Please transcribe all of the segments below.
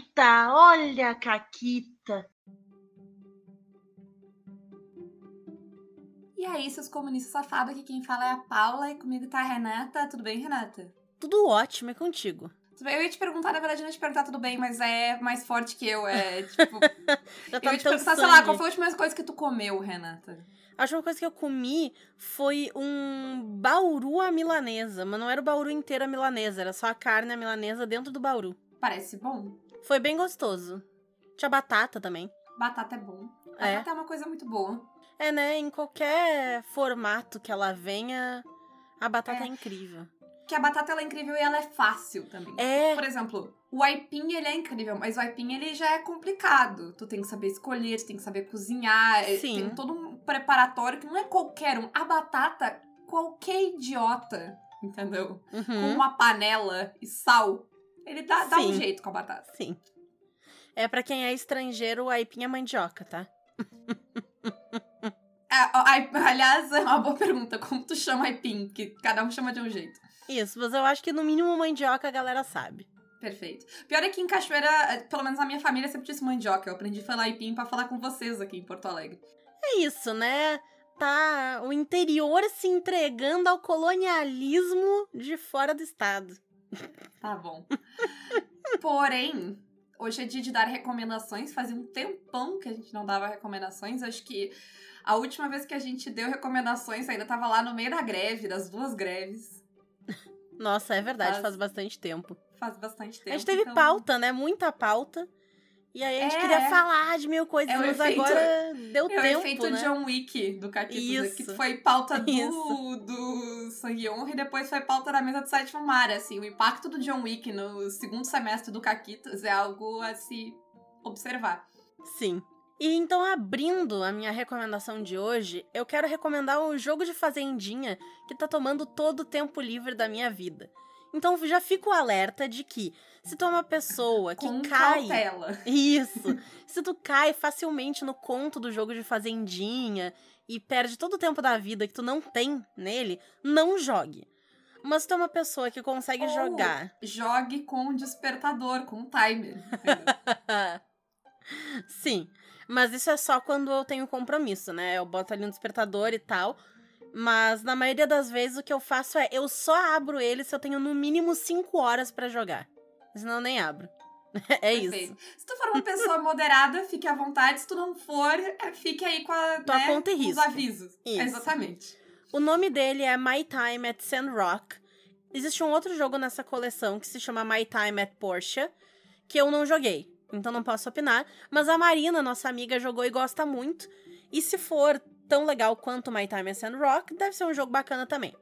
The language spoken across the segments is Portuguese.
Caquita, olha a Caquita. E aí, seus comunistas safados, aqui quem fala é a Paula e comigo tá a Renata. Tudo bem, Renata? Tudo ótimo, é contigo. Eu ia te perguntar, na verdade, não ia te perguntar tudo bem, mas é mais forte que eu. É tipo. Tá eu ia te perguntar, sei sangue. lá, qual foi a última coisa que tu comeu, Renata? A última coisa que eu comi foi um bauru à milanesa, mas não era o bauru inteiro à milanesa, era só a carne à milanesa dentro do bauru. Parece bom. Foi bem gostoso. Tinha batata também. Batata é bom. É. Batata é uma coisa muito boa. É, né? Em qualquer formato que ela venha, a batata é, É. incrível. Que a batata ela é incrível e ela é fácil também. É. Por exemplo, o aipim, ele é incrível, mas o aipim, ele já é complicado. Tu tem que saber escolher, tu tem que saber cozinhar. é- Sim. Tem todo um preparatório que não é qualquer um. A batata, qualquer idiota, entendeu? Com Uhum, uma panela e sal, ele dá, dá um jeito com a batata. sim. É pra quem é estrangeiro, o aipim é mandioca, tá? É, aliás, é uma boa pergunta. Como tu chama aipim? Que cada um chama de um jeito. Isso, mas eu acho que no mínimo mandioca a galera sabe. Perfeito. Pior é que em Cachoeira, eh, pelo menos a minha família sempre disse mandioca. Eu aprendi a falar aipim pra falar com vocês aqui em Porto Alegre. É isso, né? Tá o interior se entregando ao colonialismo de fora do estado. Tá bom. Porém, hoje é dia de dar recomendações. Fazia um tempão que a gente não dava recomendações. Acho que a última vez que a gente deu recomendações ainda tava lá no meio da greve, das duas greves. Nossa, é verdade, Faz- faz bastante tempo. Faz bastante tempo. A gente teve então- pauta, né? Muita pauta. E aí a gente É, queria é. falar de mil coisas, É o mas efeito- agora deu É o tempo, efeito né? John Wick do Caquitos, que foi pauta do, Isso. do Sangue e Honra e depois foi pauta da mesa do sétimo mar, assim. O impacto do John Wick no segundo semestre do Caquitos é algo a se observar. Sim. E então, abrindo a minha recomendação de hoje, eu quero recomendar um jogo de fazendinha que tá tomando todo o tempo livre da minha vida. Então já fico alerta de que se tu é uma pessoa que com cai. cautela. Isso. Se tu cai facilmente no conto do jogo de fazendinha e perde todo o tempo da vida que tu não tem nele, não jogue. Mas se tu é uma pessoa que consegue Ou jogar. Jogue com despertador, com timer. Sim. Mas isso é só quando eu tenho compromisso, né? Eu boto ali um despertador e tal. Mas na maioria das vezes o que eu faço é eu só abro ele se eu tenho no mínimo 5 horas pra jogar. Senão eu nem abro. É isso. Perfeito. Se tu for uma pessoa moderada, fique à vontade. Se tu não for, é, fique aí com, a, Tua né, conta e com os risco. avisos. Isso. Exatamente. O nome dele é My Time at Sandrock. Existe um outro jogo nessa coleção que se chama My Time at Porsche, que eu não joguei, então não posso opinar. Mas a Marina, nossa amiga, jogou e gosta muito. E se for tão legal quanto My Time at Sandrock, deve ser um jogo bacana também.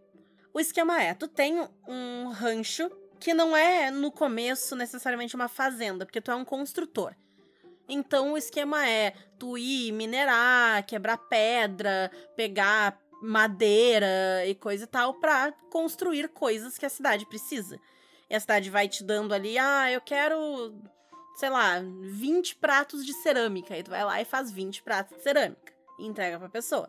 O esquema é, tu tem um rancho que não é no começo necessariamente uma fazenda, porque tu é um construtor. Então o esquema é tu ir minerar, quebrar pedra, pegar madeira e coisa e tal pra construir coisas que a cidade precisa. E a cidade vai te dando ali, ah, eu quero, sei lá, 20 pratos de cerâmica. E tu vai lá e faz 20 pratos de cerâmica e entrega pra pessoa.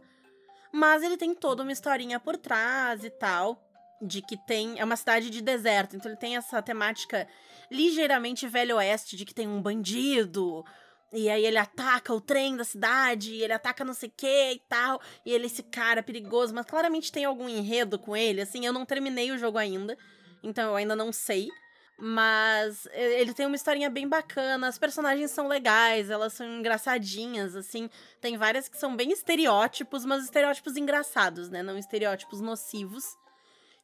Mas ele tem toda uma historinha por trás e tal, de que tem. É uma cidade de deserto, então ele tem essa temática ligeiramente velho oeste, de que tem um bandido, e aí ele ataca o trem da cidade, e ele ataca não sei o que e tal. E ele é esse cara perigoso, mas claramente tem algum enredo com ele. Assim, eu não terminei o jogo ainda, então eu ainda não sei. Mas ele tem uma historinha bem bacana, as personagens são legais, elas são engraçadinhas, assim. Tem várias que são bem estereótipos, mas estereótipos engraçados, né? Não estereótipos nocivos.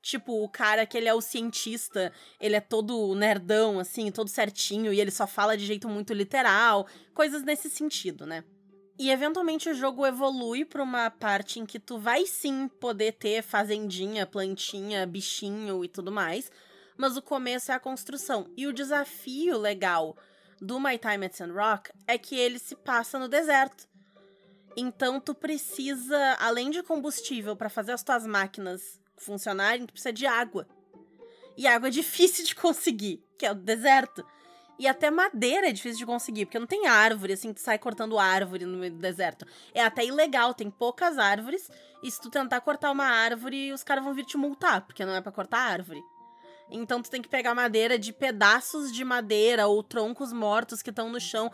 Tipo, o cara que ele é o cientista, ele é todo nerdão, assim, todo certinho, e ele só fala de jeito muito literal. Coisas nesse sentido, né? E eventualmente o jogo evolui pra uma parte em que tu vai sim poder ter fazendinha, plantinha, bichinho e tudo mais. Mas o começo é a construção. E o desafio legal do My Time at Sandrock é que ele se passa no deserto. Então tu precisa, além de combustível para fazer as tuas máquinas funcionarem, tu precisa de água. E água é difícil de conseguir, que é o deserto. E até madeira é difícil de conseguir, porque não tem árvore, assim, tu sai cortando árvore no meio do deserto. É até ilegal, tem poucas árvores, e se tu tentar cortar uma árvore, os caras vão vir te multar, porque não é pra cortar árvore. Então tu tem que pegar madeira de pedaços de madeira ou troncos mortos que estão no chão.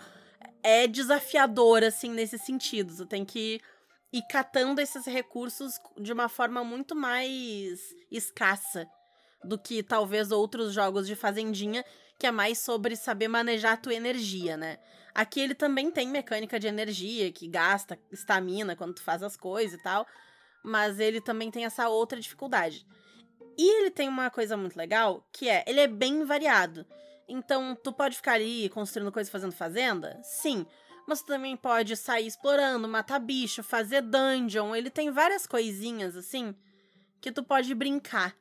É desafiador, assim, nesse sentido. Tu tem que ir catando esses recursos de uma forma muito mais escassa do que talvez outros jogos de fazendinha, que é mais sobre saber manejar a tua energia, né? Aqui ele também tem mecânica de energia, que gasta estamina quando tu faz as coisas e tal, mas ele também tem essa outra dificuldade. E ele tem uma coisa muito legal, que é, ele é bem variado. Então, tu pode ficar ali construindo coisas, fazendo fazenda? Sim. Mas tu também pode sair explorando, matar bicho, fazer dungeon. Ele tem várias coisinhas, assim, que tu pode brincar,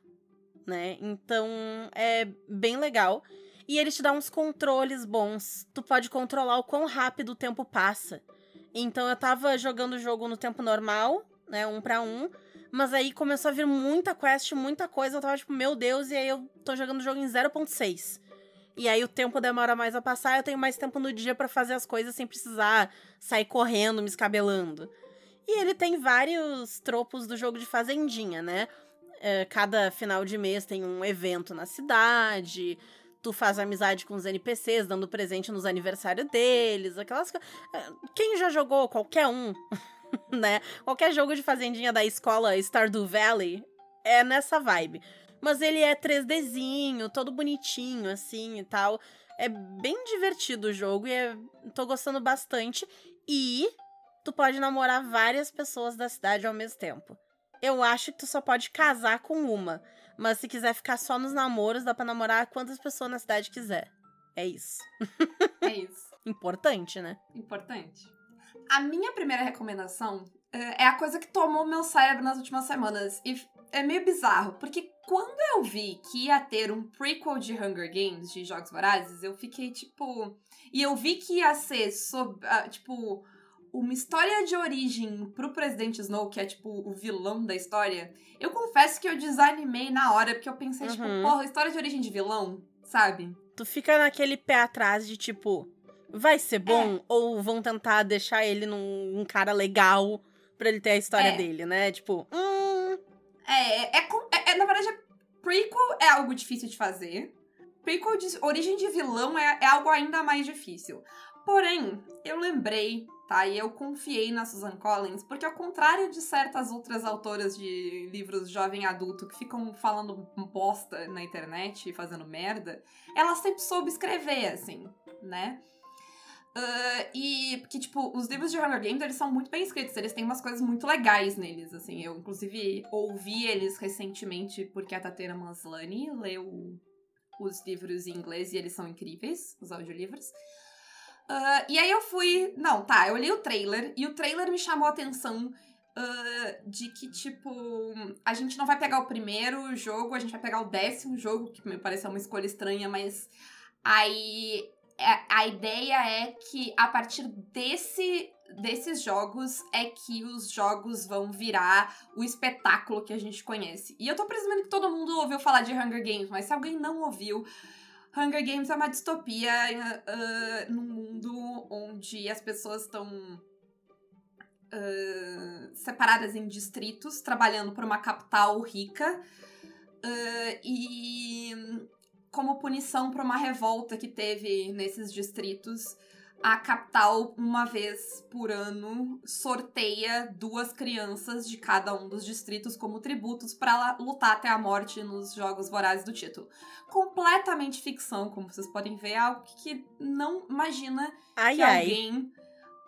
né? Então, é bem legal. E ele te dá uns controles bons. Tu pode controlar o quão rápido o tempo passa. Então, eu tava jogando o jogo no tempo normal, né? Um para um. Mas aí começou a vir muita quest, muita coisa. Eu tava tipo, meu Deus, e aí eu tô jogando o jogo em 0.6. E aí o tempo demora mais a passar, eu tenho mais tempo no dia para fazer as coisas sem precisar sair correndo, me escabelando. E ele tem vários tropos do jogo de fazendinha, né? É, cada final de mês tem um evento na cidade. Tu faz amizade com os NPCs, dando presente nos aniversários deles, aquelas coisas. É, quem já jogou qualquer um né? Qualquer jogo de fazendinha da escola Stardew Valley é nessa vibe. Mas ele é 3Dzinho, todo bonitinho, assim e tal. É bem divertido o jogo e é... tô gostando bastante. E tu pode namorar várias pessoas da cidade ao mesmo tempo. Eu acho que tu só pode casar com uma. Mas se quiser ficar só nos namoros, dá pra namorar quantas pessoas na cidade quiser. É isso. É isso. Importante, né? Importante. A minha primeira recomendação é a coisa que tomou meu cérebro nas últimas semanas. E é meio bizarro, porque quando eu vi que ia ter um prequel de Hunger Games, de Jogos Vorazes, eu fiquei tipo. E eu vi que ia ser sobre. Uh, tipo. Uma história de origem pro presidente Snow, que é tipo o vilão da história. Eu confesso que eu desanimei na hora, porque eu pensei, tipo, Uhum. porra, história de origem de vilão, sabe? Tu fica naquele pé atrás de tipo, vai ser bom? É. Ou vão tentar deixar ele num um cara legal pra ele ter a história É. dele, né? Tipo, hum. É, é, com- é- é, na verdade, prequel é algo difícil de fazer. Prequel de origem de vilão é, é algo ainda mais difícil. Porém, eu lembrei, tá? E eu confiei na Susan Collins, porque ao contrário de certas outras autoras de livros jovem adulto que ficam falando bosta na internet e fazendo merda, ela sempre soube escrever, assim, né? Ah, e que, tipo, os livros de Hunger Games, eles são muito bem escritos, eles têm umas coisas muito legais neles, assim. Eu, inclusive, ouvi eles recentemente porque a Tatena Maslany leu os livros em inglês e eles são incríveis, os audiolivros. Ah, e aí eu fui... Não, tá, eu li o trailer e o trailer me chamou a atenção ah, de que, tipo, a gente não vai pegar o primeiro jogo, a gente vai pegar o décimo jogo, que me pareceu uma escolha estranha, mas aí a ideia é que a partir desse desses jogos é que os jogos vão virar o espetáculo que a gente conhece. E eu tô presumindo que todo mundo ouviu falar de Hunger Games, mas se alguém não ouviu, Hunger Games é uma distopia uh, num mundo onde as pessoas estão uh, separadas em distritos, trabalhando por uma capital rica. Uh, e como punição por uma revolta que teve nesses distritos, a capital, uma vez por ano, sorteia duas crianças de cada um dos distritos como tributos para lutar até a morte nos Jogos Vorazes do título. Completamente ficção, como vocês podem ver, é algo que não imagina Ai, que ai. alguém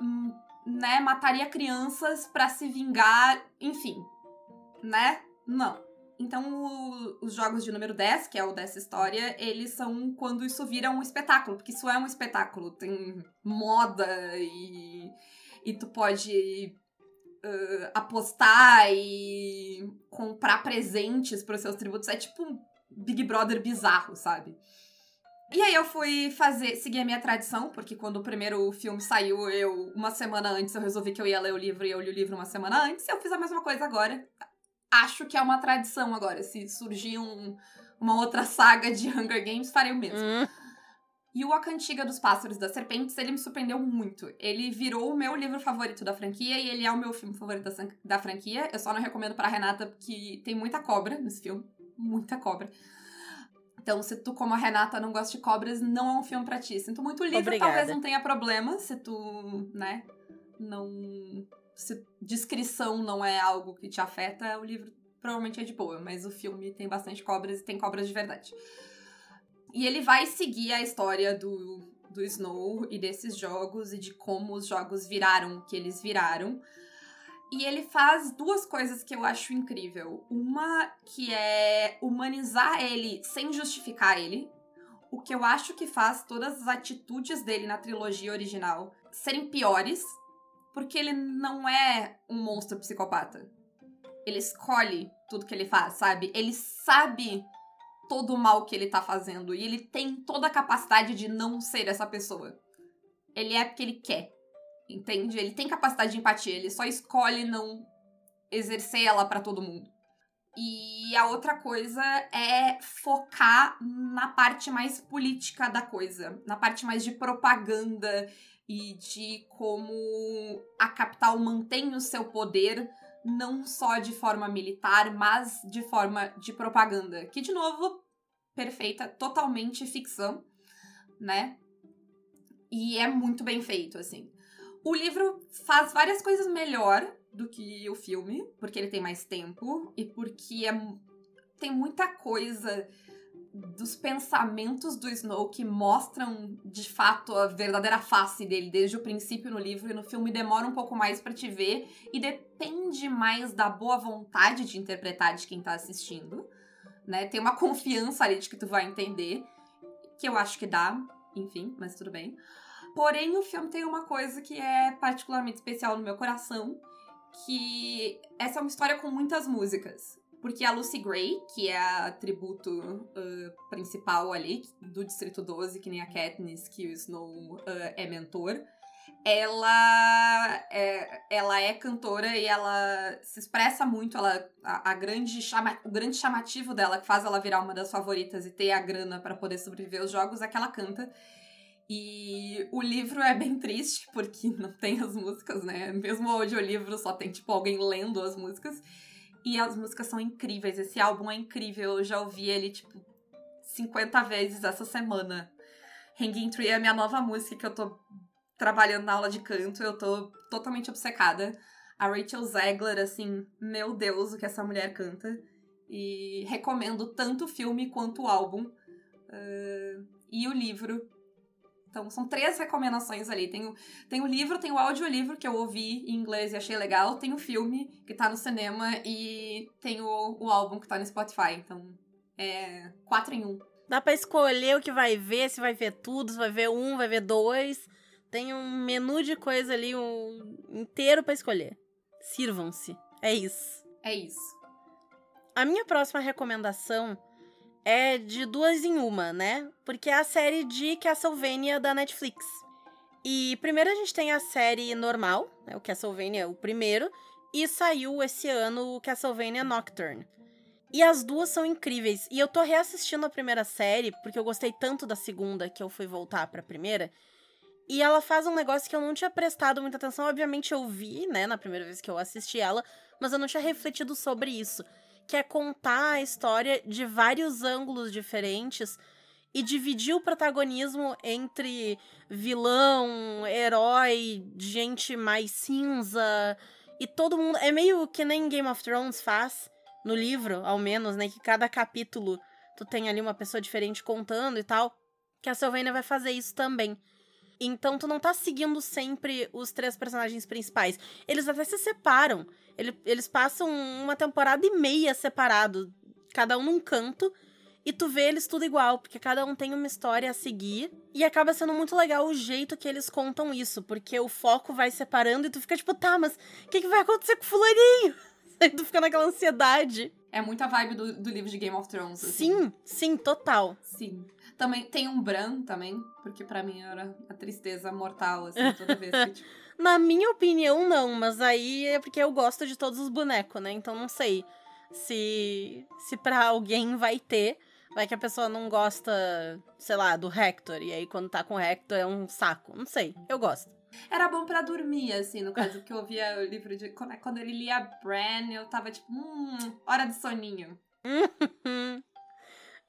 hum, né, mataria crianças pra se vingar, enfim, né? Não. Então, o- os jogos de número 10, que é o dessa história, eles são quando isso vira um espetáculo, porque isso é um espetáculo. Tem moda e, e tu pode ãh, apostar e comprar presentes para os seus tributos. É tipo um Big Brother bizarro, sabe? E aí eu fui fazer, seguir a minha tradição, porque quando o primeiro filme saiu, eu, uma semana antes, eu resolvi que eu ia ler o livro e eu li o livro uma semana antes. Eu fiz a mesma coisa agora. Acho que é uma tradição agora. Se surgir um- uma outra saga de Hunger Games, farei o mesmo. Hum, E o A Cantiga dos Pássaros das Serpentes, ele me surpreendeu muito. Ele virou o meu livro favorito da franquia e ele é o meu filme favorito da, franquia. Eu só não recomendo pra Renata porque tem muita cobra nesse filme. Muita cobra. Então, se tu, como a Renata, não gosta de cobras, não é um filme pra ti. Sinto muito o livro, Obrigada. talvez não tenha problema se tu, né, não. Se descrição não é algo que te afeta, o livro provavelmente é de boa, mas o filme tem bastante cobras e tem cobras de verdade. E ele vai seguir a história do, do Snow e desses jogos e de como os jogos viraram o que eles viraram. E ele faz duas coisas que eu acho incrível. Uma que é humanizar ele sem justificar ele. O que eu acho que faz todas as atitudes dele na trilogia original serem piores, porque ele não é um monstro psicopata. Ele escolhe tudo que ele faz, sabe? Ele sabe todo o mal que ele tá fazendo e ele tem toda a capacidade de não ser essa pessoa. Ele é porque ele quer. Entende? Ele tem capacidade de empatia, ele só escolhe não exercer ela pra todo mundo. E a outra coisa é focar na parte mais política da coisa, na parte mais de propaganda e de como a capital mantém o seu poder não só de forma militar, mas de forma de propaganda. Que, de novo, perfeita, totalmente ficção, né? E é muito bem feito, assim. O livro faz várias coisas melhor do que o filme, porque ele tem mais tempo e porque é, tem muita coisa dos pensamentos do Snow que mostram de fato a verdadeira face dele desde o princípio no livro e no filme demora um pouco mais para te ver e depende mais da boa vontade de interpretar de quem tá assistindo, né? Tem uma confiança ali de que tu vai entender, que eu acho que dá, enfim, mas tudo bem. Porém, o filme tem uma coisa que é particularmente especial no meu coração, que essa é uma história com muitas músicas. Porque a Lucy Gray, que é a tributo uh, principal ali do Distrito 12, que nem a Katniss, que o Snow uh, é mentor, ela é, ela é cantora e ela se expressa muito. Ela, a, a grande chama, o grande chamativo dela, que faz ela virar uma das favoritas e ter a grana para poder sobreviver aos jogos, é que ela canta. E o livro é bem triste, porque não tem as músicas, né? Mesmo o audiolivro só tem, tipo, alguém lendo as músicas. E as músicas são incríveis. Esse álbum é incrível. Eu já ouvi ele, tipo, 50 vezes essa semana. Hanging Tree é a minha nova música que eu tô trabalhando na aula de canto. Eu tô totalmente obcecada. A Rachel Zegler, assim, meu Deus, o que essa mulher canta. E recomendo tanto o filme quanto o álbum. Uh, e o livro. Então, são três recomendações ali. Tem o, tem o livro, tem o audiolivro que eu ouvi em inglês e achei legal. Tem o filme que tá no cinema e tem o, o álbum que tá no Spotify. Então, é quatro em um. Dá pra escolher o que vai ver, se vai ver tudo, se vai ver um, vai ver dois. Tem um menu de coisa ali um inteiro para escolher. Sirvam-se. É isso. É isso. A minha próxima recomendação é de duas em uma, né? Porque é a série de Castlevania da Netflix. E primeiro a gente tem a série normal, né? O Castlevania, o primeiro, e saiu esse ano o Castlevania Nocturne. E as duas são incríveis. E eu tô reassistindo a primeira série, porque eu gostei tanto da segunda que eu fui voltar pra primeira. E ela faz um negócio que eu não tinha prestado muita atenção. Obviamente eu vi, né, na primeira vez que eu assisti ela, mas eu não tinha refletido sobre isso que é contar a história de vários ângulos diferentes e dividir o protagonismo entre vilão, herói, gente mais cinza e todo mundo. É meio que nem Game of Thrones faz, no livro, ao menos, né? Que cada capítulo tu tem ali uma pessoa diferente contando e tal. Que a Sylvania vai fazer isso também. Então tu não tá seguindo sempre os três personagens principais. Eles até se separam. Ele, eles passam uma temporada e meia separado, cada um num canto, e tu vê eles tudo igual, porque cada um tem uma história a seguir. E acaba sendo muito legal o jeito que eles contam isso, porque o foco vai separando e tu fica tipo, tá, mas o que, que vai acontecer com o fulaninho? Aí tu fica naquela ansiedade. É muita vibe do, do livro de Game of Thrones. Assim. Sim, sim, total. Sim. Também tem um Bran também, porque para mim era a tristeza mortal, assim, toda vez que, tipo... Na minha opinião, não, mas aí é porque eu gosto de todos os bonecos, né? Então não sei se se para alguém vai ter, vai que a pessoa não gosta, sei lá, do Hector e aí quando tá com o Hector é um saco, não sei. Eu gosto. Era bom para dormir, assim, no caso que eu ouvia o livro de quando ele lia Bran, eu tava tipo, hum, hora de soninho.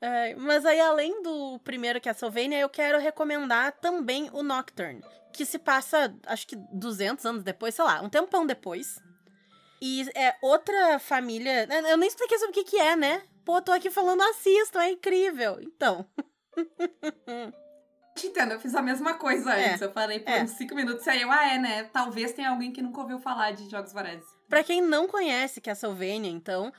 É, mas aí, além do primeiro Castlevania, eu quero recomendar também o Nocturne, que se passa, acho que 200 anos depois, sei lá, um tempão depois. E é outra família. né, Eu nem expliquei sobre o que, que é, né? Pô, tô aqui falando, assistam, é incrível. Então. Te entendo, eu fiz a mesma coisa É, antes. Eu parei por é. uns 5 minutos e aí eu, ah, é, né? Talvez tenha alguém que nunca ouviu falar de Jogos Vorazes. Pra quem não conhece Castlevania, então,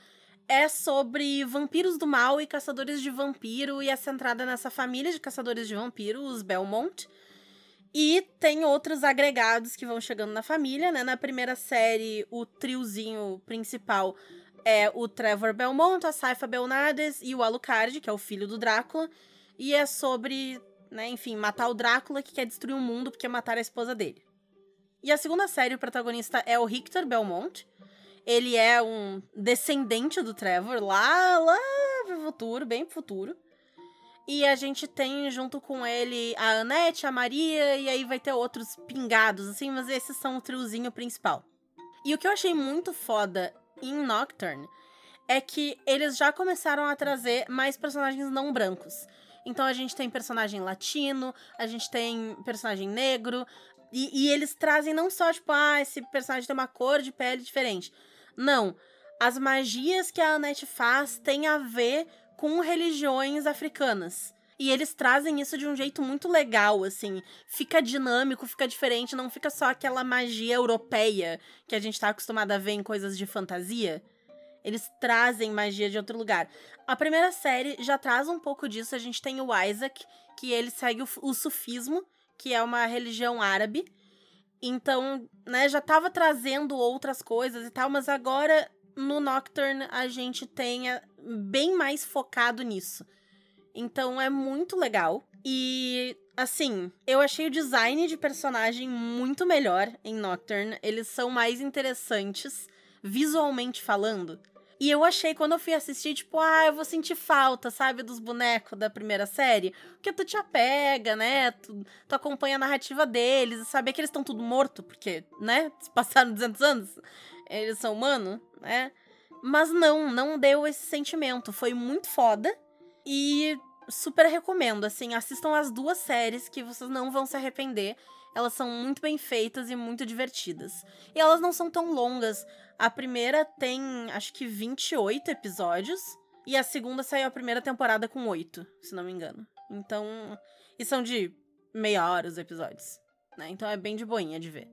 é sobre vampiros do mal e caçadores de vampiro, e é centrada nessa família de caçadores de vampiro, os Belmont. E tem outros agregados que vão chegando na família, né? Na primeira série, o triozinho principal é o Trevor Belmont, a Saifa Belnades e o Alucard, que é o filho do Drácula. E é sobre, né, enfim, matar o Drácula que quer destruir o mundo porque mataram a esposa dele. E a segunda série, o protagonista é o Richter Belmont. Ele é um descendente do Trevor, lá, lá pro futuro, bem pro futuro. E a gente tem junto com ele a Annette, a Maria, e aí vai ter outros pingados, assim, mas esses são o triozinho principal. E o que eu achei muito foda em Nocturne é que eles já começaram a trazer mais personagens não brancos. Então a gente tem personagem latino, a gente tem personagem negro, e, e eles trazem não só, tipo, ah, esse personagem tem uma cor de pele diferente. Não. As magias que a Annette faz têm a ver com religiões africanas. E eles trazem isso de um jeito muito legal, assim. Fica dinâmico, fica diferente, não fica só aquela magia europeia que a gente tá acostumado a ver em coisas de fantasia. Eles trazem magia de outro lugar. A primeira série já traz um pouco disso. A gente tem o Isaac, que ele segue o, o sufismo, que é uma religião árabe. Então, né, já tava trazendo outras coisas e tal, mas agora no Nocturne a gente tenha bem mais focado nisso. Então é muito legal. E assim, eu achei o design de personagem muito melhor em Nocturne. Eles são mais interessantes, visualmente falando. E eu achei, quando eu fui assistir, tipo, ah, eu vou sentir falta, sabe, dos bonecos da primeira série. Porque tu te apega, né? Tu, tu acompanha a narrativa deles, e saber que eles estão tudo morto, porque, né? Passaram 200 anos, eles são humanos, né? Mas não, não deu esse sentimento. Foi muito foda. E super recomendo, assim, assistam as duas séries que vocês não vão se arrepender. Elas são muito bem feitas e muito divertidas. E elas não são tão longas. A primeira tem, acho que 28 episódios. E a segunda saiu a primeira temporada com 8, se não me engano. Então. E são de meia hora os episódios. Né? Então é bem de boinha de ver.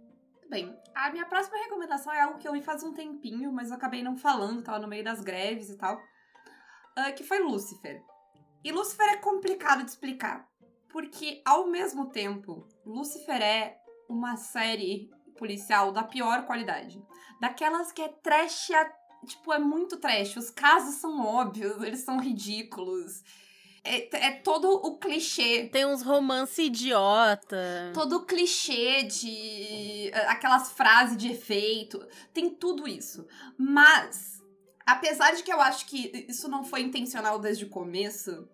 Bem, a minha próxima recomendação é algo que eu vi faz um tempinho, mas eu acabei não falando, tava no meio das greves e tal. ah, que foi Lucifer. E Lucifer é complicado de explicar. Porque, ao mesmo tempo, Lucifer é uma série policial da pior qualidade. Daquelas que é trash, a- tipo, é muito trash. Os casos são óbvios, eles são ridículos. É, é todo o clichê Tem uns romance idiota. todo o clichê de eh, aquelas frases de efeito, tem tudo isso. Mas, apesar de que eu acho que isso não foi intencional desde o começo,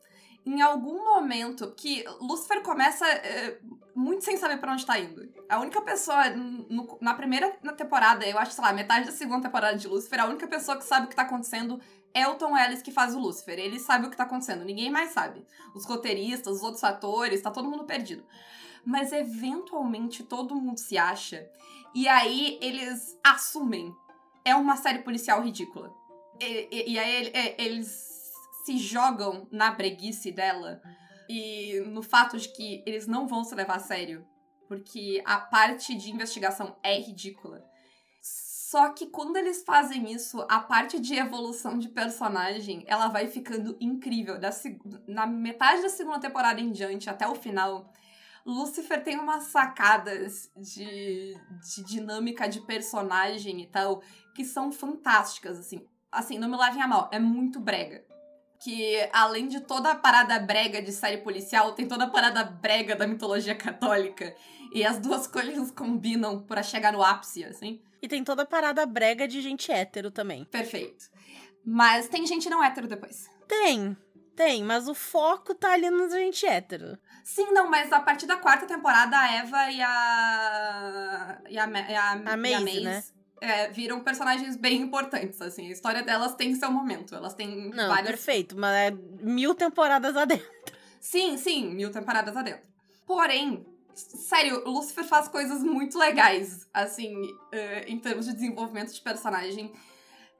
em algum momento que Lucifer começa eh, muito sem saber pra onde tá indo. A única pessoa no- na primeira temporada, eu acho, sei lá, metade da segunda temporada de Lucifer, a única pessoa que sabe o que tá acontecendo é o Tom Ellis que faz o Lucifer. Ele sabe o que tá acontecendo, ninguém mais sabe. Os roteiristas, os outros atores, tá todo mundo perdido. Mas eventualmente todo mundo se acha. E aí eles assumem. É uma série policial ridícula. E, e- aí é- eles se jogam na breguice dela e no fato de que eles não vão se levar a sério. Porque a parte de investigação é ridícula. Só que quando eles fazem isso, a parte de evolução de personagem, ela vai ficando incrível. Da, na metade da segunda temporada em diante, até o final, Lucifer tem umas sacadas de, de dinâmica de personagem e tal que são fantásticas, assim. Assim, não me levem a mal, é muito brega. Que além de toda a parada brega de série policial, tem toda a parada brega da mitologia católica. E as duas coisas combinam pra chegar no ápice, assim. E tem toda a parada brega de gente hétero também. Perfeito. Mas tem gente não hétero depois. Tem, tem, mas o foco tá ali no gente hétero. Sim, não, mas a partir da quarta temporada, a Eva e a. e a, e a, A e Maisie, né? É, viram personagens bem importantes, assim. A história delas tem seu momento. Elas têm Não, várias. perfeito, mas é mil temporadas adentro. Sim, sim, mil temporadas adentro. Porém, sério, Lucifer faz coisas muito legais, assim, eh, em termos de desenvolvimento de personagem.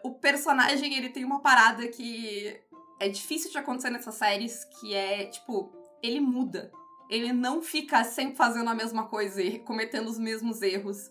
O personagem, ele tem uma parada que é difícil de acontecer nessas séries, que é, tipo, ele muda. Ele não fica sempre fazendo a mesma coisa e cometendo os mesmos erros.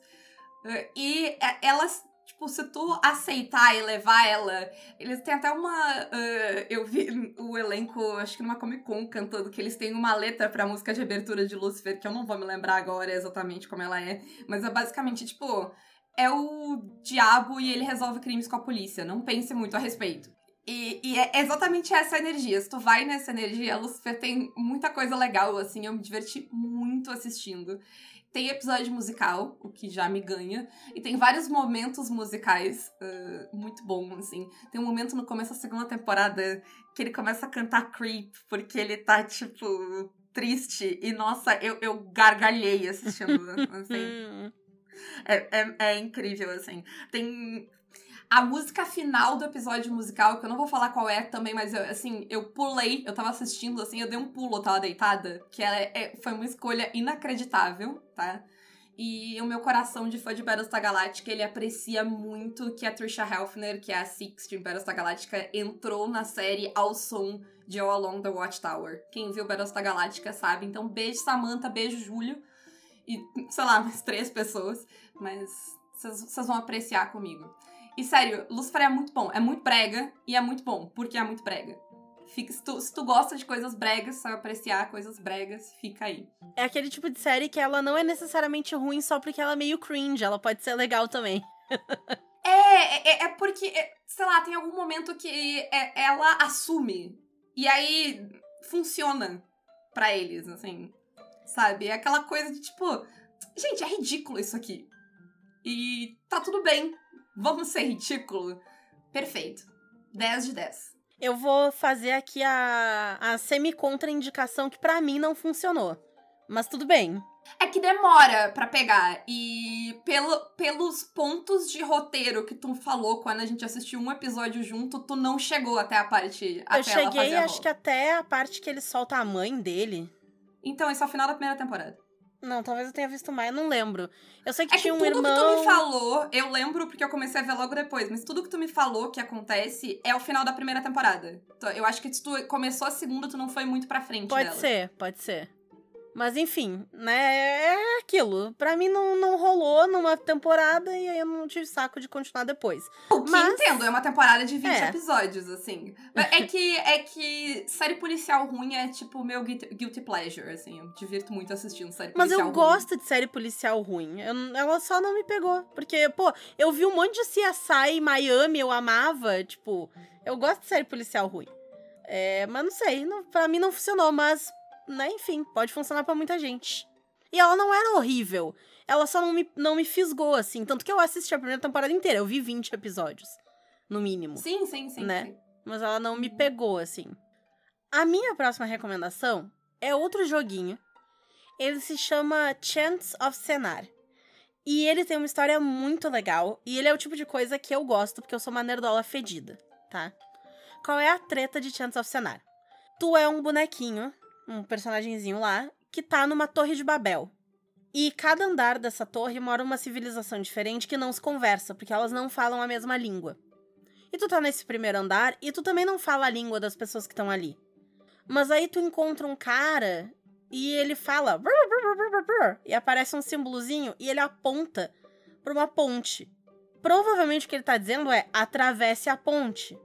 E eh, elas, tipo, se tu aceitar e levar ela. Eles têm até uma. eh, eu vi o elenco, acho que numa Comic Con, cantando que eles têm uma letra pra música de abertura de Lucifer, que eu não vou me lembrar agora exatamente como ela é. Mas é basicamente, tipo. É o diabo e ele resolve crimes com a polícia. Não pense muito a respeito. E, e é exatamente essa energia. Se tu vai nessa energia, Lucifer tem muita coisa legal, assim. Eu me diverti muito assistindo. Tem episódio musical, o que já me ganha. E tem vários momentos musicais uh, muito bons, assim. Tem um momento no começo da segunda temporada que ele começa a cantar Creep, porque ele tá, tipo, triste. E, nossa, eu, eu gargalhei assistindo, assim. Hum. É, é, é incrível, assim. Tem a música final do episódio musical, que eu não vou falar qual é também, mas eu, assim, eu pulei, eu tava assistindo, assim, eu dei um pulo, eu tava deitada, que ela é, foi uma escolha inacreditável, tá? E o meu coração de fã de Battlestar Galactica, ele aprecia muito que a Trisha Helfner, que é a Six de Battlestar Galactica, entrou na série ao som de All Along the Watchtower. Quem viu Battlestar Galactica sabe. Então, beijo Samantha, beijo Júlio. E, sei lá, mais três pessoas. Mas vocês vão apreciar comigo. E sério, Lucifer é muito bom. É muito brega e é muito bom, porque é muito brega. Fica, se, tu, se tu gosta de coisas bregas, sabe apreciar coisas bregas, fica aí. É aquele tipo de série que ela não é necessariamente ruim só porque ela é meio cringe, ela pode ser legal também. É, é, é porque, é, sei lá, tem algum momento que é- ela assume. E aí funciona pra eles, assim. Sabe? É aquela coisa de tipo, gente, é ridículo isso aqui. E tá tudo bem. Vamos ser ridículo. Perfeito. 10 de 10. Eu vou fazer aqui a, a semi-contra-indicação que pra mim não funcionou. Mas tudo bem. É que demora pra pegar. E pelo, pelos pontos de roteiro que tu falou quando a gente assistiu um episódio junto, tu não chegou até a parte. eu cheguei, acho que até a parte que ele solta a mãe dele. Então, esse é o final da primeira temporada. Não, talvez eu tenha visto mais, eu não lembro. Eu sei que É que tinha um tudo irmão. que tu me falou, eu lembro porque eu comecei a ver logo depois, mas tudo que tu me falou que acontece é o final da primeira temporada. Então, Eu acho que se tu começou a segunda, tu não foi muito pra frente Pode dela. ser, pode ser. Mas enfim, né? É aquilo. Pra mim não, não rolou numa temporada e aí eu não tive saco de continuar depois. O que Mas- entendo, é uma temporada de 20 É. episódios, assim. É que, é que série policial ruim é tipo meu guilty, pleasure, assim. Eu me divirto muito assistindo série Mas policial eu ruim. gosto de série policial ruim. Eu- ela só não me pegou. Porque, pô, eu vi um monte de CSI Miami, eu amava. Tipo, eu gosto de série policial ruim. É, mas não sei, não, pra mim não funcionou, mas, né, enfim, pode funcionar pra muita gente. E ela não era horrível. Ela só não me, não me fisgou, assim. Tanto que eu assisti a primeira temporada inteira. Eu vi 20 episódios, no mínimo. Sim, sim, sim. Né? sim. mas ela não me pegou, assim. A minha próxima recomendação é outro joguinho. Ele se chama Chance of Senar. E ele tem uma história muito legal. E ele é o tipo de coisa que eu gosto, porque eu sou uma nerdola fedida, tá? Qual é a treta de Chance of Senar? Tu é um bonequinho, um personagemzinho lá, que tá numa torre de Babel. E cada andar dessa torre mora uma civilização diferente que não se conversa, porque elas não falam a mesma língua. E tu tá nesse primeiro andar e tu também não fala a língua das pessoas que estão ali. Mas aí tu encontra um cara e ele fala e aparece um símbolozinho e ele aponta pra uma ponte. Provavelmente o que ele tá dizendo é atravesse a ponte.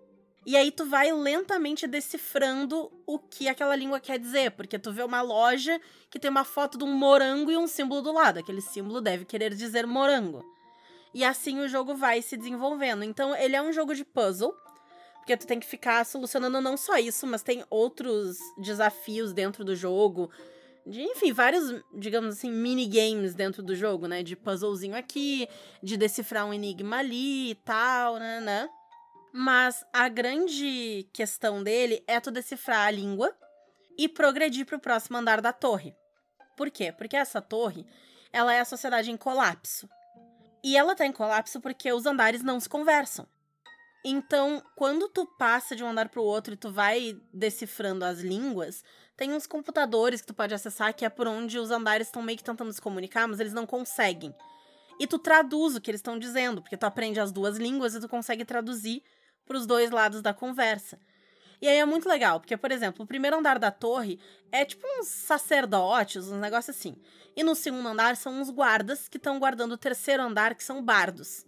E aí tu vai lentamente decifrando o que aquela língua quer dizer, porque tu vê uma loja que tem uma foto de um morango e um símbolo do lado. Aquele símbolo deve querer dizer morango. E assim o jogo vai se desenvolvendo. Então, ele é um jogo de puzzle, porque tu tem que ficar solucionando não só isso, mas tem outros desafios dentro do jogo. De, enfim, vários, digamos assim, minigames dentro do jogo, né? De puzzlezinho aqui, de decifrar um enigma ali e tal, né, né? Mas a grande questão dele é tu decifrar a língua e progredir pro próximo andar da torre. Por quê? Porque essa torre, ela é a sociedade em colapso. E ela tá em colapso porque os andares não se conversam. Então, quando tu passa de um andar pro outro e tu vai decifrando as línguas, tem uns computadores que tu pode acessar que é por onde os andares estão meio que tentando se comunicar, mas eles não conseguem. E tu traduz o que eles estão dizendo, porque tu aprende as duas línguas e tu consegue traduzir para os dois lados da conversa. E aí é muito legal, porque, por exemplo, o primeiro andar da torre é tipo uns sacerdotes, um negócio assim. E no segundo andar são uns guardas que estão guardando o terceiro andar, que são bardos.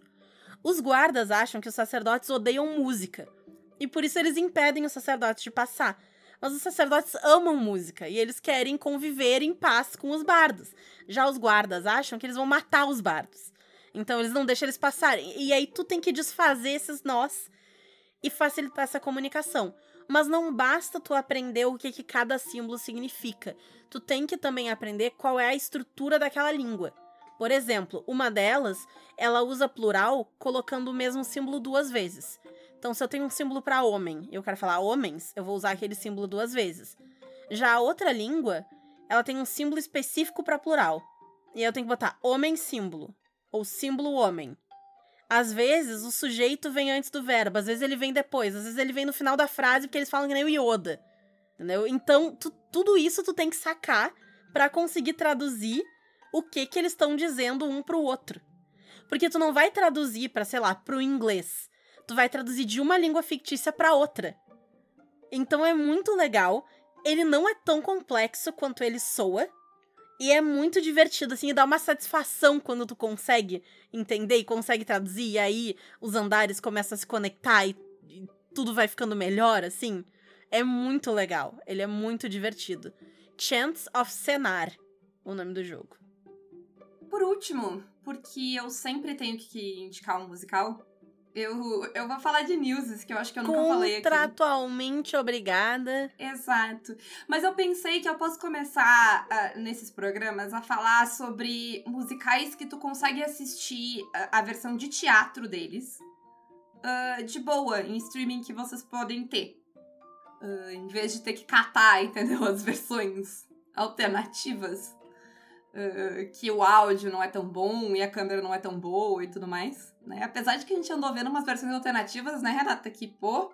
Os guardas acham que os sacerdotes odeiam música. E por isso eles impedem os sacerdotes de passar. Mas os sacerdotes amam música e eles querem conviver em paz com os bardos. Já os guardas acham que eles vão matar os bardos. Então eles não deixam eles passarem. E aí tu tem que desfazer esses nós e facilitar essa comunicação. Mas não basta tu aprender o que, que cada símbolo significa. Tu tem que também aprender qual é a estrutura daquela língua. Por exemplo, uma delas, ela usa plural colocando o mesmo símbolo duas vezes. Então, se eu tenho um símbolo para homem e eu quero falar homens, eu vou usar aquele símbolo duas vezes. Já a outra língua, ela tem um símbolo específico para plural. E eu tenho que botar homem símbolo ou símbolo homem. Às vezes o sujeito vem antes do verbo, às vezes ele vem depois, às vezes ele vem no final da frase porque eles falam que nem o Yoda. Entendeu? Então, tu, tudo isso tu tem que sacar para conseguir traduzir o que que eles estão dizendo um pro outro. Porque tu não vai traduzir para, sei lá, pro inglês. Tu vai traduzir de uma língua fictícia para outra. Então é muito legal. Ele não é tão complexo quanto ele soa. E é muito divertido, assim, e dá uma satisfação quando tu consegue entender e consegue traduzir, e aí os andares começam a se conectar e, e tudo vai ficando melhor, assim. É muito legal. Ele é muito divertido. Chance of Senar, o nome do jogo por último, porque eu sempre tenho que indicar um musical, eu, eu vou falar de Newses, que eu acho que eu nunca falei aqui. Contratualmente obrigada. Exato. Mas eu pensei que eu posso começar uh, nesses programas a falar sobre musicais que tu consegue assistir a, a versão de teatro deles. Uh, de boa, em streaming que vocês podem ter. Uh, em vez de ter que catar, entendeu? As versões alternativas uh, que o áudio não é tão bom e a câmera não é tão boa e tudo mais, né? Apesar de que a gente andou vendo umas versões alternativas, né, Renata? Que, pô.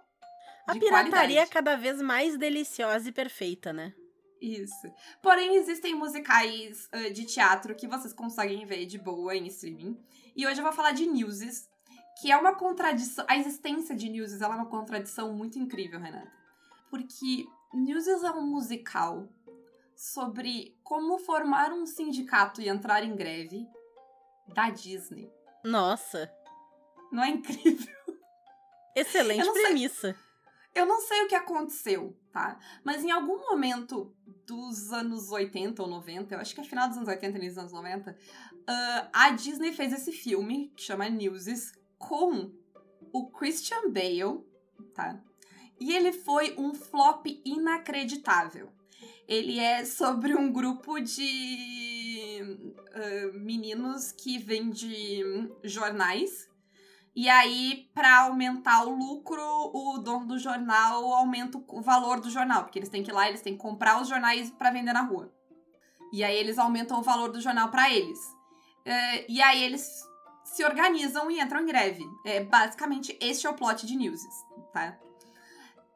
A pirataria é cada vez mais deliciosa e perfeita, né? Isso. Porém, existem musicais uh, de teatro que vocês conseguem ver de boa em streaming. E hoje eu vou falar de Newses, que é uma contradição. A existência de Newses é uma contradição muito incrível, Renata. Porque Newses é um musical sobre como formar um sindicato e entrar em greve da Disney. Nossa. Não é incrível? Excelente eu premissa. Sei, eu não sei o que aconteceu, tá? Mas em algum momento dos anos 80 ou 90, eu acho que é final dos anos 80 e dos anos 90, uh, a Disney fez esse filme que chama Newsies com o Christian Bale, tá? E ele foi um flop inacreditável. Ele é sobre um grupo de uh, meninos que vende jornais. E aí, para aumentar o lucro, o dono do jornal aumenta o valor do jornal, porque eles têm que ir lá, eles têm que comprar os jornais para vender na rua. E aí eles aumentam o valor do jornal para eles. Uh, e aí eles se organizam e entram em greve. É, basicamente, este é o plot de Newses, tá?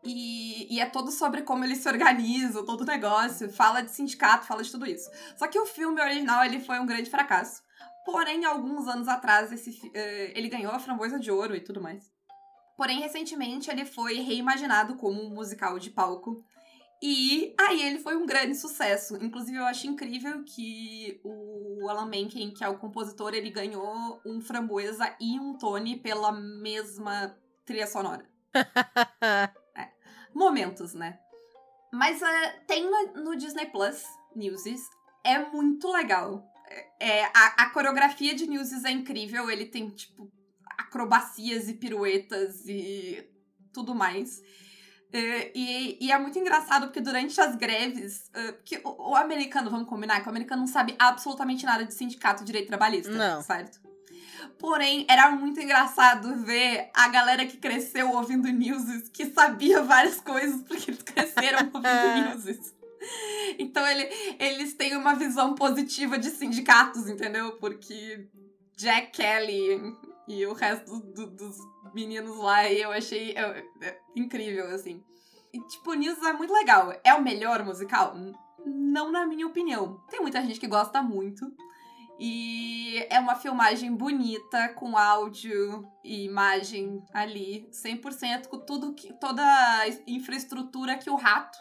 E, e, é todo sobre como eles se organizam, todo o negócio, fala de sindicato, fala de tudo isso. Só que o filme original ele foi um grande fracasso. Porém, alguns anos atrás, esse, uh, ele ganhou a framboesa de ouro e tudo mais. Porém, recentemente, ele foi reimaginado como um musical de palco. E aí ele foi um grande sucesso. Inclusive, eu acho incrível que o Alan Menken, que é o compositor, ele ganhou um framboesa e um Tony pela mesma trilha sonora. momentos, né? Mas uh, tem no, no, Disney Plus Newsies. É muito legal. É, a, a, coreografia de Newsies é incrível. Ele tem, tipo, acrobacias e piruetas e tudo mais. Uh, e, e, é muito engraçado porque durante as greves, uh, porque o, o, americano, vamos combinar, que o americano não sabe absolutamente nada de sindicato de direito trabalhista, não. certo? Porém, era muito engraçado ver a galera que cresceu ouvindo newses, que sabia várias coisas, porque eles cresceram ouvindo newses. Então ele, eles têm uma visão positiva de sindicatos, entendeu? Porque Jack Kelly e o resto do, do, dos meninos lá, eu achei é, é, incrível, assim. E, tipo, News é muito legal. É o melhor musical? Não na minha opinião. Tem muita gente que gosta muito. E é uma filmagem bonita, com áudio e imagem ali, 100% com tudo que, toda a infraestrutura que o rato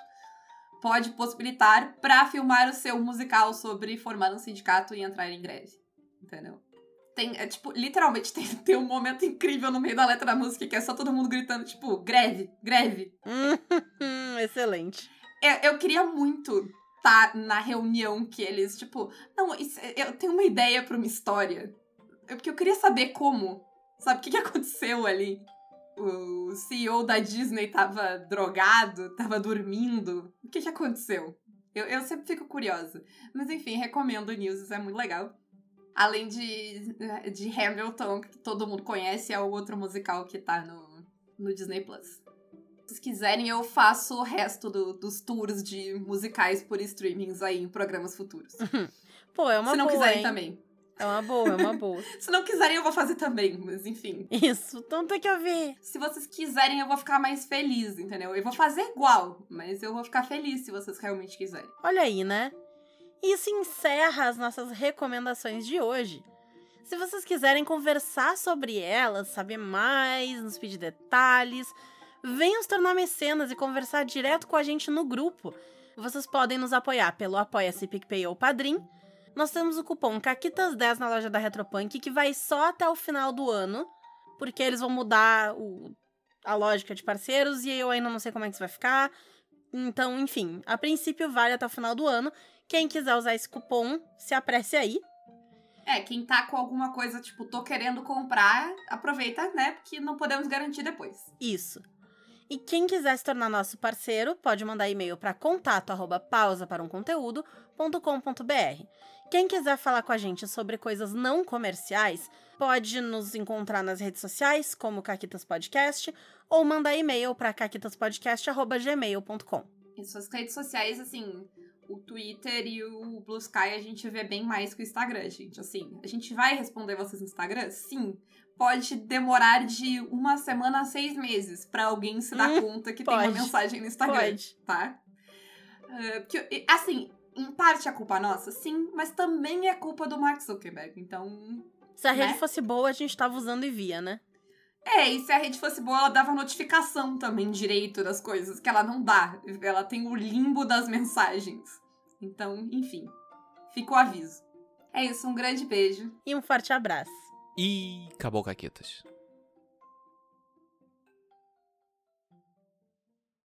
pode possibilitar para filmar o seu musical sobre formar um sindicato e entrar em greve. Entendeu? Tem, é, tipo, literalmente tem, tem um momento incrível no meio da letra da música que é só todo mundo gritando, tipo, greve, greve. Excelente. Eu, eu queria muito tá na reunião que eles, tipo, não, isso, eu tenho uma ideia para uma história. Porque eu queria saber como. Sabe, o que, que aconteceu ali? O CEO da Disney tava drogado, tava dormindo. O que, que aconteceu? Eu, eu sempre fico curiosa. Mas enfim, recomendo News, é muito legal. Além de, de Hamilton, que todo mundo conhece, é o outro musical que tá no, no Disney Plus. Se vocês quiserem, eu faço o resto do, dos tours de musicais por streamings aí em programas futuros. Pô, é uma Se não boa, quiserem hein? também. É uma boa, é uma boa. Se não quiserem, eu vou fazer também, mas enfim. Isso, então tem que ouvir. Se vocês quiserem, eu vou ficar mais feliz, entendeu? Eu vou fazer igual, mas eu vou ficar feliz se vocês realmente quiserem. Olha aí, né? Isso encerra as nossas recomendações de hoje. Se vocês quiserem conversar sobre elas, saber mais, nos pedir detalhes, venham se tornar mecenas e conversar direto com a gente no grupo. Vocês podem nos apoiar pelo Apoia-se PicPay ou Padrim. Nós temos o cupom CAQUITAS10 na loja da Retropunk, que vai só até o final do ano, porque eles vão mudar o- a lógica de parceiros e eu ainda não sei como é que isso vai ficar. Então, enfim, a princípio vale até o final do ano. Quem quiser usar esse cupom, se apresse aí. É, quem tá com alguma coisa, tipo, tô querendo comprar, aproveita, né? Porque não podemos garantir depois. Isso. E quem quiser se tornar nosso parceiro, pode mandar e-mail para contato arroba pausa para um. Quem quiser falar com a gente sobre coisas não comerciais, pode nos encontrar nas redes sociais, como Caquitas Podcast, ou mandar e-mail para caquitaspodcast.gmail.com. Em suas redes sociais, assim, o Twitter e o Blue Sky a gente vê bem mais que o Instagram, gente. Assim, a gente vai responder vocês no Instagram? Sim. Pode demorar de uma semana a seis meses pra alguém se dar Hum, conta que tem uma pode. mensagem no Instagram, Pode. tá? Ah, porque, e, assim, em parte é culpa nossa, sim, mas também é culpa do Mark Zuckerberg. Então, Se a rede Né? fosse boa, a gente tava usando e via, né? É, e se a rede fosse boa, ela dava notificação também direito das coisas, que ela não dá. Ela tem o limbo das mensagens. Então, enfim, fica o aviso. É isso, um grande beijo. E um forte abraço. E acabou, Caquetas.